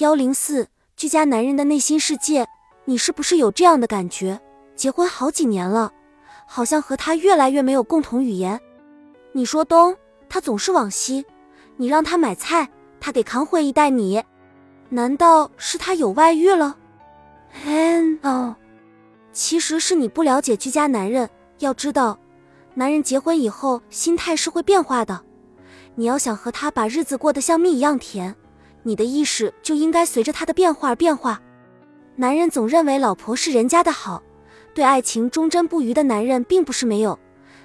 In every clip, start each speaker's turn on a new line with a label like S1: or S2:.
S1: 幺零四居家男人的内心世界，你是不是有这样的感觉？结婚好几年了，好像和他越来越没有共同语言。你说东，他总是往西；你让他买菜，他得扛回一袋米。难道是他有外遇了？嗯哦，其实是你不了解居家男人。要知道，男人结婚以后心态是会变化的。你要想和他把日子过得像蜜一样甜。你的意识就应该随着他的变化而变化。男人总认为老婆是人家的好，对爱情忠贞不渝的男人并不是没有，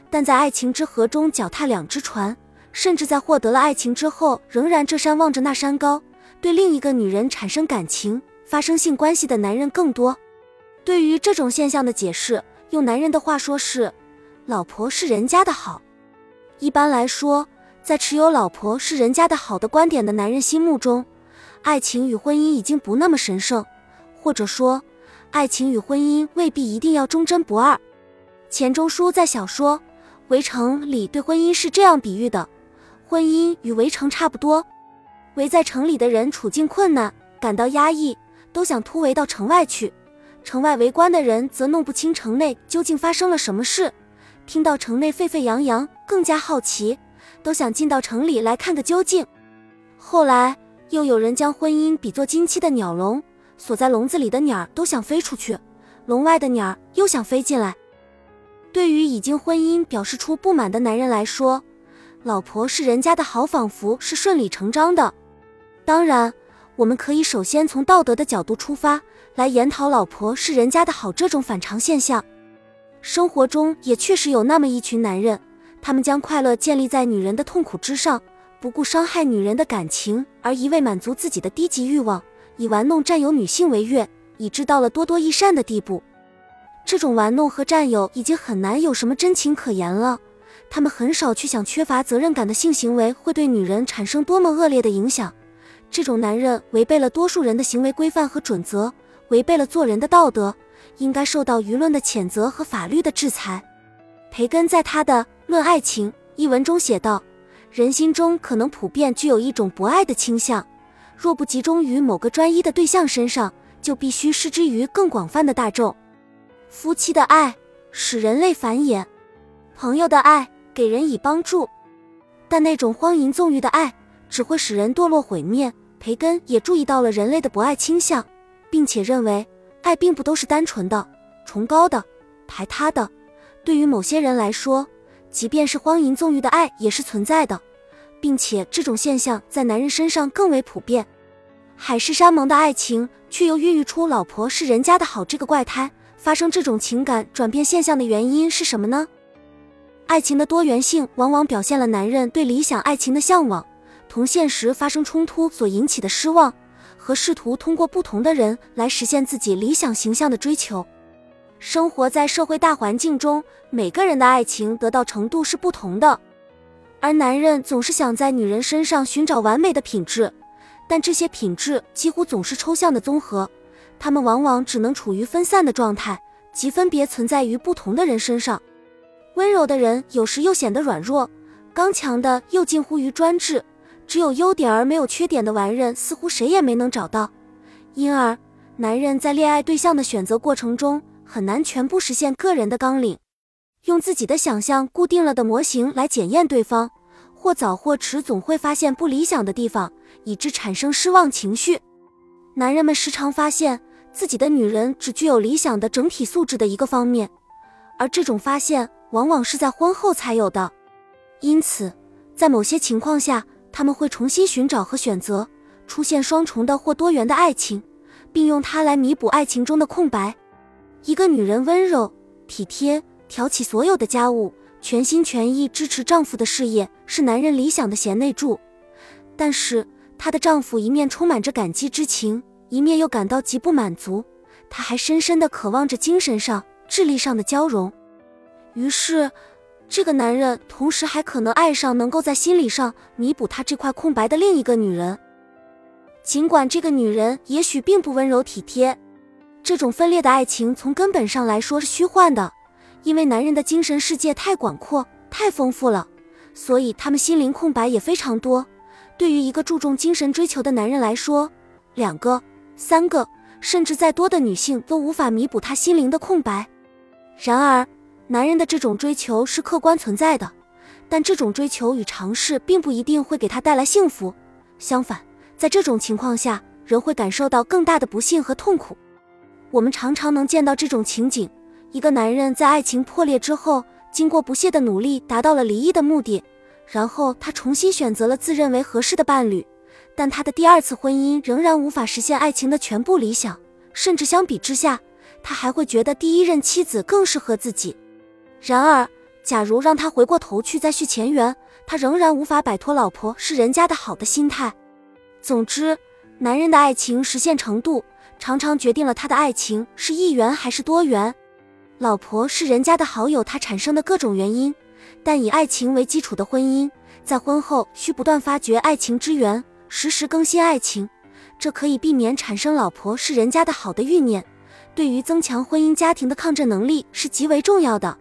S1: 但在爱情之河中脚踏两只船，甚至在获得了爱情之后，仍然这山望着那山高，对另一个女人产生感情、发生性关系的男人更多。对于这种现象的解释，用男人的话说是：老婆是人家的好。一般来说。在持有“老婆是人家的好”的观点的男人心目中，爱情与婚姻已经不那么神圣，或者说，爱情与婚姻未必一定要忠贞不二。钱钟书在小说《围城》里对婚姻是这样比喻的：婚姻与围城差不多，围在城里的人处境困难，感到压抑，都想突围到城外去；城外围观的人则弄不清城内究竟发生了什么事，听到城内沸沸扬扬，更加好奇。都想进到城里来看个究竟。后来又有人将婚姻比作金漆的鸟笼，锁在笼子里的鸟儿都想飞出去，笼外的鸟儿又想飞进来。对于已经婚姻表示出不满的男人来说，老婆是人家的好，仿佛是顺理成章的。当然，我们可以首先从道德的角度出发，来研讨老婆是人家的好这种反常现象。生活中也确实有那么一群男人。他们将快乐建立在女人的痛苦之上，不顾伤害女人的感情，而一味满足自己的低级欲望，以玩弄占有女性为乐，以致到了多多益善的地步。这种玩弄和占有已经很难有什么真情可言了。他们很少去想缺乏责任感的性行为会对女人产生多么恶劣的影响。这种男人违背了多数人的行为规范和准则，违背了做人的道德，应该受到舆论的谴责和法律的制裁。培根在他的。《论爱情》一文中写道：“人心中可能普遍具有一种博爱的倾向，若不集中于某个专一的对象身上，就必须施之于更广泛的大众。夫妻的爱使人类繁衍，朋友的爱给人以帮助，但那种荒淫纵欲的爱只会使人堕落毁灭。”培根也注意到了人类的博爱倾向，并且认为爱并不都是单纯的、崇高的、排他的。对于某些人来说，即便是荒淫纵欲的爱也是存在的，并且这种现象在男人身上更为普遍。海誓山盟的爱情却又孕育出“老婆是人家的好”这个怪胎。发生这种情感转变现象的原因是什么呢？爱情的多元性往往表现了男人对理想爱情的向往，同现实发生冲突所引起的失望，和试图通过不同的人来实现自己理想形象的追求。生活在社会大环境中，每个人的爱情得到程度是不同的，而男人总是想在女人身上寻找完美的品质，但这些品质几乎总是抽象的综合，他们往往只能处于分散的状态，即分别存在于不同的人身上。温柔的人有时又显得软弱，刚强的又近乎于专制，只有优点而没有缺点的完人似乎谁也没能找到，因而男人在恋爱对象的选择过程中。很难全部实现个人的纲领，用自己的想象固定了的模型来检验对方，或早或迟总会发现不理想的地方，以致产生失望情绪。男人们时常发现自己的女人只具有理想的整体素质的一个方面，而这种发现往往是在婚后才有的。因此，在某些情况下，他们会重新寻找和选择出现双重的或多元的爱情，并用它来弥补爱情中的空白。一个女人温柔体贴，挑起所有的家务，全心全意支持丈夫的事业，是男人理想的贤内助。但是，她的丈夫一面充满着感激之情，一面又感到极不满足。他还深深地渴望着精神上、智力上的交融。于是，这个男人同时还可能爱上能够在心理上弥补他这块空白的另一个女人，尽管这个女人也许并不温柔体贴。这种分裂的爱情从根本上来说是虚幻的，因为男人的精神世界太广阔、太丰富了，所以他们心灵空白也非常多。对于一个注重精神追求的男人来说，两个、三个，甚至再多的女性都无法弥补他心灵的空白。然而，男人的这种追求是客观存在的，但这种追求与尝试并不一定会给他带来幸福。相反，在这种情况下，人会感受到更大的不幸和痛苦。我们常常能见到这种情景：一个男人在爱情破裂之后，经过不懈的努力，达到了离异的目的，然后他重新选择了自认为合适的伴侣，但他的第二次婚姻仍然无法实现爱情的全部理想，甚至相比之下，他还会觉得第一任妻子更适合自己。然而，假如让他回过头去再续前缘，他仍然无法摆脱“老婆是人家的好”的心态。总之，男人的爱情实现程度。常常决定了他的爱情是一元还是多元。老婆是人家的好友，他产生的各种原因，但以爱情为基础的婚姻，在婚后需不断发掘爱情之源，时时更新爱情，这可以避免产生老婆是人家的好的欲念，对于增强婚姻家庭的抗震能力是极为重要的。